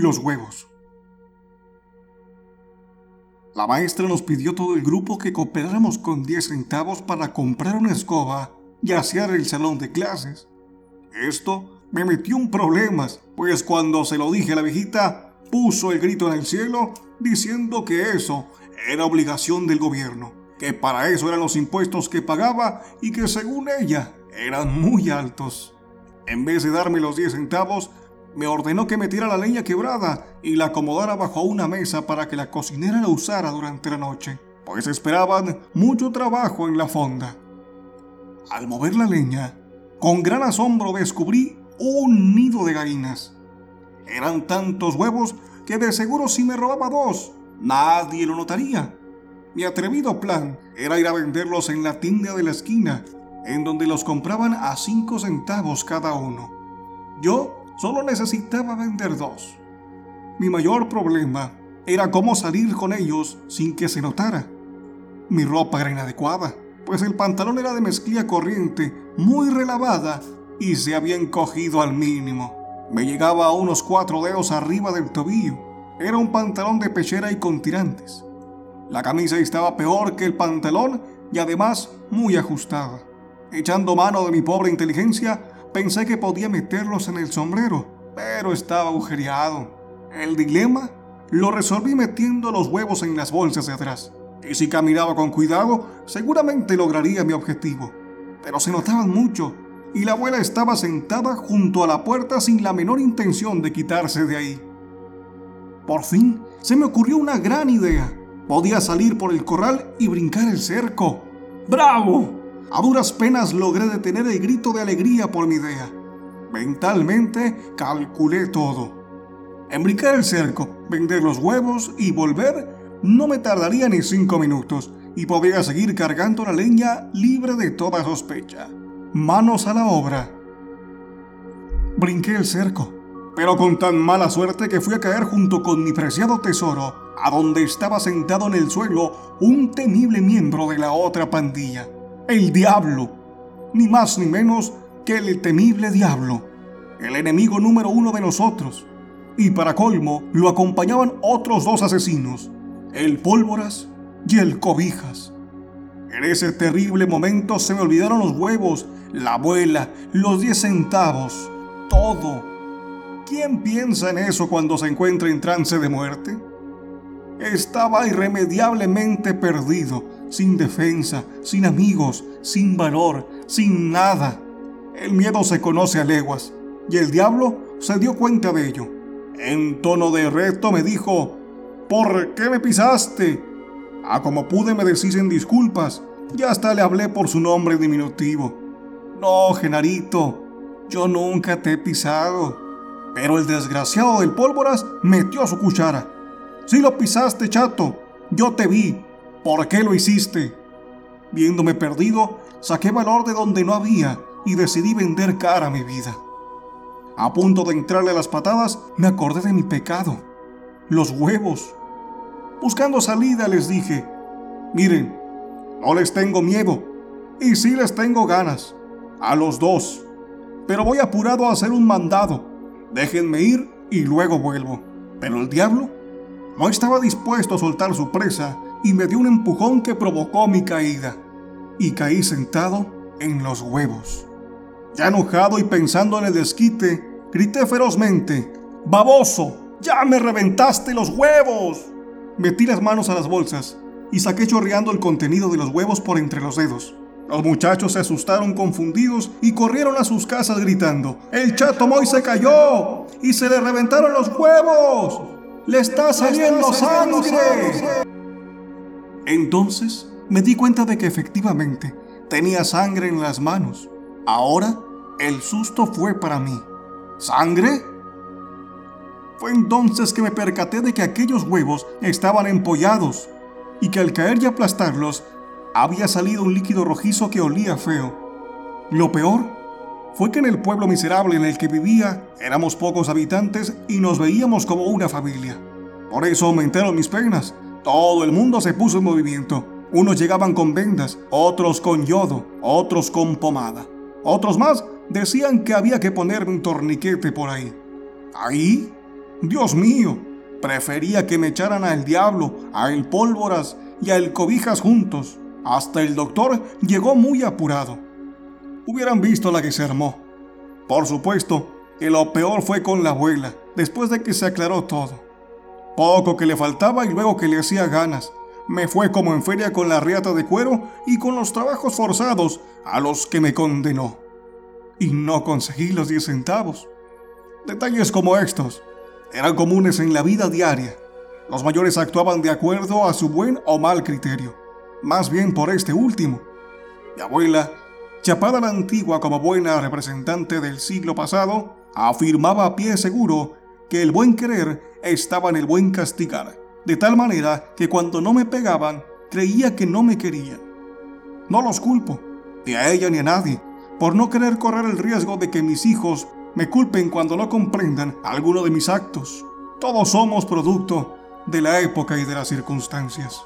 los huevos. La maestra nos pidió todo el grupo que cooperáramos con 10 centavos para comprar una escoba y asear el salón de clases. Esto me metió en problemas, pues cuando se lo dije a la viejita, puso el grito en el cielo diciendo que eso era obligación del gobierno, que para eso eran los impuestos que pagaba y que según ella eran muy altos. En vez de darme los 10 centavos, me ordenó que metiera la leña quebrada y la acomodara bajo una mesa para que la cocinera la usara durante la noche, pues esperaban mucho trabajo en la fonda. Al mover la leña, con gran asombro descubrí un nido de gallinas. Eran tantos huevos que de seguro si me robaba dos, nadie lo notaría. Mi atrevido plan era ir a venderlos en la tienda de la esquina, en donde los compraban a cinco centavos cada uno. Yo Solo necesitaba vender dos. Mi mayor problema era cómo salir con ellos sin que se notara. Mi ropa era inadecuada, pues el pantalón era de mezclilla corriente, muy relavada y se había encogido al mínimo. Me llegaba a unos cuatro dedos arriba del tobillo. Era un pantalón de pechera y con tirantes. La camisa estaba peor que el pantalón y además muy ajustada. Echando mano de mi pobre inteligencia, Pensé que podía meterlos en el sombrero, pero estaba agujereado. El dilema lo resolví metiendo los huevos en las bolsas de atrás. Y si caminaba con cuidado, seguramente lograría mi objetivo. Pero se notaban mucho, y la abuela estaba sentada junto a la puerta sin la menor intención de quitarse de ahí. Por fin, se me ocurrió una gran idea. Podía salir por el corral y brincar el cerco. ¡Bravo! A duras penas logré detener el grito de alegría por mi idea. Mentalmente calculé todo. En brincar el cerco, vender los huevos y volver no me tardaría ni cinco minutos y podría seguir cargando la leña libre de toda sospecha. Manos a la obra. Brinqué el cerco, pero con tan mala suerte que fui a caer junto con mi preciado tesoro, a donde estaba sentado en el suelo un temible miembro de la otra pandilla el diablo, ni más ni menos que el temible diablo, el enemigo número uno de nosotros. Y para colmo, lo acompañaban otros dos asesinos, el pólvoras y el cobijas. En ese terrible momento se me olvidaron los huevos, la abuela, los diez centavos, todo. ¿Quién piensa en eso cuando se encuentra en trance de muerte? Estaba irremediablemente perdido, sin defensa, sin amigos, sin valor, sin nada. El miedo se conoce a leguas, y el diablo se dio cuenta de ello. En tono de reto me dijo, ¿por qué me pisaste? A ah, como pude me en disculpas, y hasta le hablé por su nombre diminutivo. No, Genarito, yo nunca te he pisado. Pero el desgraciado del pólvoras metió su cuchara si lo pisaste, chato. Yo te vi. ¿Por qué lo hiciste? Viéndome perdido, saqué valor de donde no había y decidí vender cara a mi vida. A punto de entrarle a las patadas, me acordé de mi pecado, los huevos. Buscando salida les dije, miren, no les tengo miedo, y sí les tengo ganas, a los dos, pero voy apurado a hacer un mandado. Déjenme ir y luego vuelvo. Pero el diablo no estaba dispuesto a soltar su presa y me dio un empujón que provocó mi caída. Y caí sentado en los huevos. Ya enojado y pensando en el desquite, grité ferozmente, ¡Baboso! ¡Ya me reventaste los huevos! Metí las manos a las bolsas y saqué chorreando el contenido de los huevos por entre los dedos. Los muchachos se asustaron confundidos y corrieron a sus casas gritando, ¡El chato Moy se cayó! ¡Y se le reventaron los huevos! ¡Le está saliendo sangre! Entonces me di cuenta de que efectivamente tenía sangre en las manos. Ahora el susto fue para mí. ¿Sangre? Fue entonces que me percaté de que aquellos huevos estaban empollados y que al caer y aplastarlos había salido un líquido rojizo que olía feo. Lo peor fue que en el pueblo miserable en el que vivía éramos pocos habitantes y nos veíamos como una familia. Por eso aumentaron mis penas. Todo el mundo se puso en movimiento. Unos llegaban con vendas, otros con yodo, otros con pomada. Otros más decían que había que ponerme un torniquete por ahí. Ahí Dios mío, prefería que me echaran al diablo, a el pólvoras y a el cobijas juntos. Hasta el doctor llegó muy apurado. Hubieran visto la que se armó. Por supuesto que lo peor fue con la abuela, después de que se aclaró todo. Poco que le faltaba y luego que le hacía ganas. Me fue como en feria con la riata de cuero y con los trabajos forzados a los que me condenó. Y no conseguí los 10 centavos. Detalles como estos eran comunes en la vida diaria. Los mayores actuaban de acuerdo a su buen o mal criterio, más bien por este último. Mi abuela, chapada la antigua como buena representante del siglo pasado, afirmaba a pie seguro que el buen querer estaba en el buen castigar, de tal manera que cuando no me pegaban, creía que no me querían. No los culpo, ni a ella ni a nadie, por no querer correr el riesgo de que mis hijos me culpen cuando no comprendan alguno de mis actos. Todos somos producto de la época y de las circunstancias.